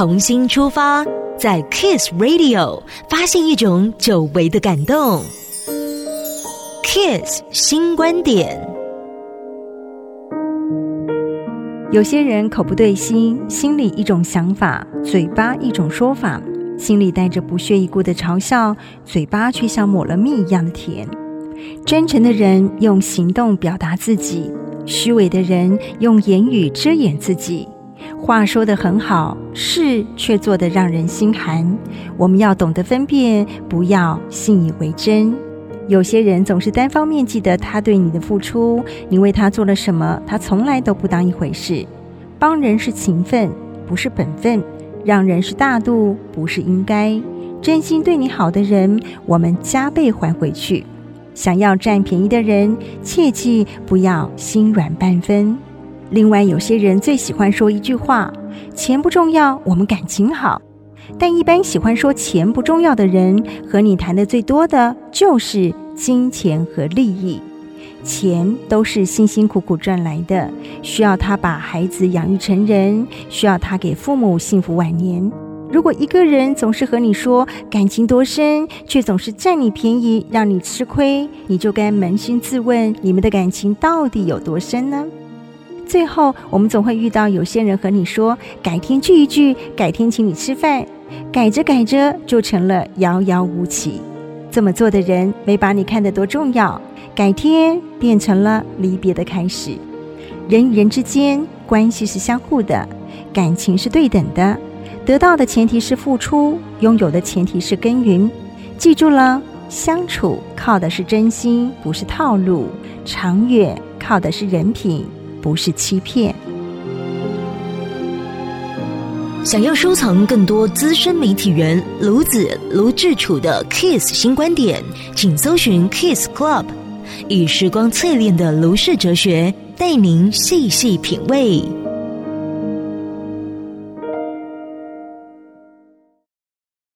重新出发，在 Kiss Radio 发现一种久违的感动。Kiss 新观点。有些人口不对心，心里一种想法，嘴巴一种说法，心里带着不屑一顾的嘲笑，嘴巴却像抹了蜜一样的甜。真诚的人用行动表达自己，虚伪的人用言语遮掩自己。话说得很好，事却做得让人心寒。我们要懂得分辨，不要信以为真。有些人总是单方面记得他对你的付出，你为他做了什么，他从来都不当一回事。帮人是情分，不是本分；让人是大度，不是应该。真心对你好的人，我们加倍还回去。想要占便宜的人，切记不要心软半分。另外，有些人最喜欢说一句话：“钱不重要，我们感情好。”但一般喜欢说钱不重要的人，和你谈的最多的就是金钱和利益。钱都是辛辛苦苦赚来的，需要他把孩子养育成人，需要他给父母幸福晚年。如果一个人总是和你说感情多深，却总是占你便宜，让你吃亏，你就该扪心自问：你们的感情到底有多深呢？最后，我们总会遇到有些人和你说改天聚一聚，改天请你吃饭，改着改着就成了遥遥无期。这么做的人没把你看得多重要，改天变成了离别的开始。人与人之间关系是相互的，感情是对等的。得到的前提是付出，拥有的前提是耕耘。记住了，相处靠的是真心，不是套路；长远靠的是人品，不是欺骗。想要收藏更多资深媒体人卢子卢志楚的 Kiss 新观点，请搜寻 Kiss Club，以时光淬炼的卢氏哲学，带您细细品味。